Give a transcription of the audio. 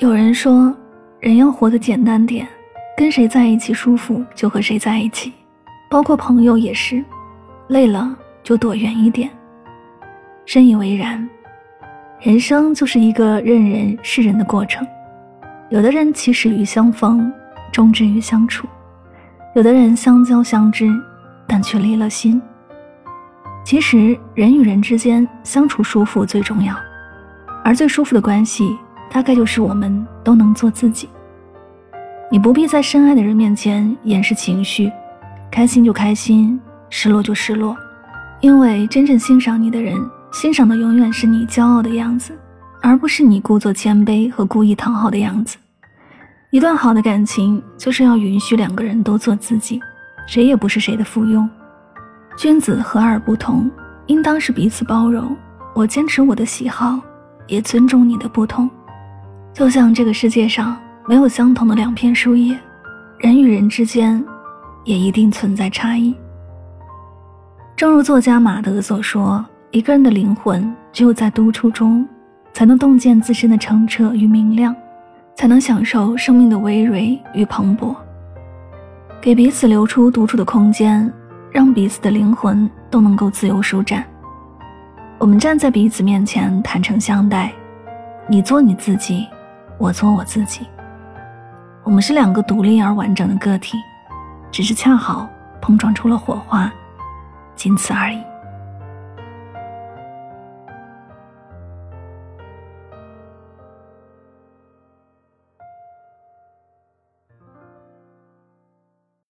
有人说，人要活得简单点，跟谁在一起舒服就和谁在一起，包括朋友也是，累了就躲远一点。深以为然，人生就是一个认人是人的过程。有的人起始于相逢，终至于相处；有的人相交相知，但却离了心。其实人与人之间相处舒服最重要，而最舒服的关系。大概就是我们都能做自己。你不必在深爱的人面前掩饰情绪，开心就开心，失落就失落，因为真正欣赏你的人，欣赏的永远是你骄傲的样子，而不是你故作谦卑和故意讨好的样子。一段好的感情就是要允许两个人都做自己，谁也不是谁的附庸。君子和而不同，应当是彼此包容。我坚持我的喜好，也尊重你的不同。就像这个世界上没有相同的两片树叶，人与人之间也一定存在差异。正如作家马德所说：“一个人的灵魂只有在独处中，才能洞见自身的澄澈与明亮，才能享受生命的葳蕤与蓬勃。”给彼此留出独处的空间，让彼此的灵魂都能够自由舒展。我们站在彼此面前，坦诚相待，你做你自己。我做我自己，我们是两个独立而完整的个体，只是恰好碰撞出了火花，仅此而已。